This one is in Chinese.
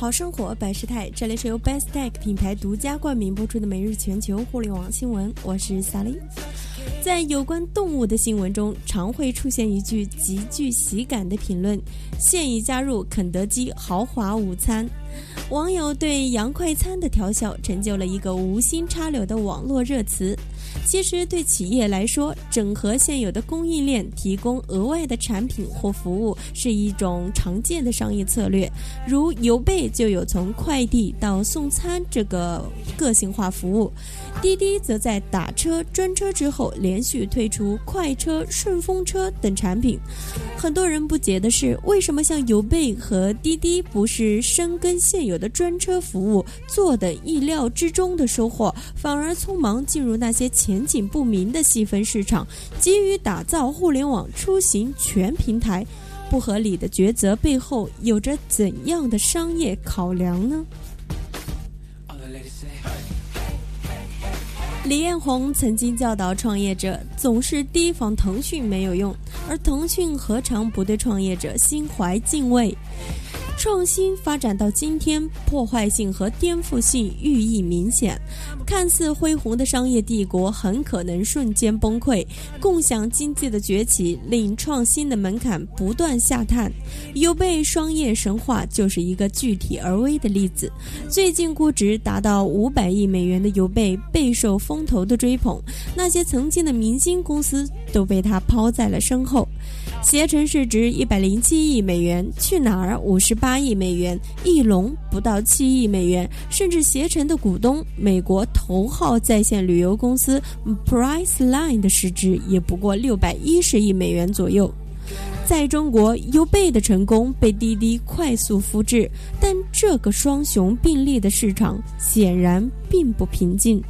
好生活百事态，这里是由 Best Tech 品牌独家冠名播出的每日全球互联网新闻，我是萨莉。在有关动物的新闻中，常会出现一句极具喜感的评论：“现已加入肯德基豪华午餐。”网友对洋快餐的调笑，成就了一个无心插柳的网络热词。其实，对企业来说，整合现有的供应链，提供额外的产品或服务，是一种常见的商业策略。如邮贝就有从快递到送餐这个个性化服务，滴滴则在打车专车之后，连续推出快车、顺风车等产品。很多人不解的是，为什么像邮贝和滴滴不是深耕现有的专车服务，做的意料之中的收获，反而匆忙进入那些？前景不明的细分市场，急于打造互联网出行全平台，不合理的抉择背后有着怎样的商业考量呢？李彦宏曾经教导创业者，总是提防腾讯没有用，而腾讯何尝不对创业者心怀敬畏？创新发展到今天，破坏性和颠覆性寓意明显。看似恢宏的商业帝国很可能瞬间崩溃。共享经济的崛起令创新的门槛不断下探。有被商业神话就是一个具体而微的例子。最近估值达到五百亿美元的邮贝备受风投的追捧，那些曾经的明星公司都被他抛在了身后。携程市值一百零七亿美元，去哪儿五十八亿美元，翼龙不到七亿美元，甚至携程的股东美国头号在线旅游公司 Priceline 的市值也不过六百一十亿美元左右。在中国，优贝的成功被滴滴快速复制，但这个双雄并立的市场显然并不平静。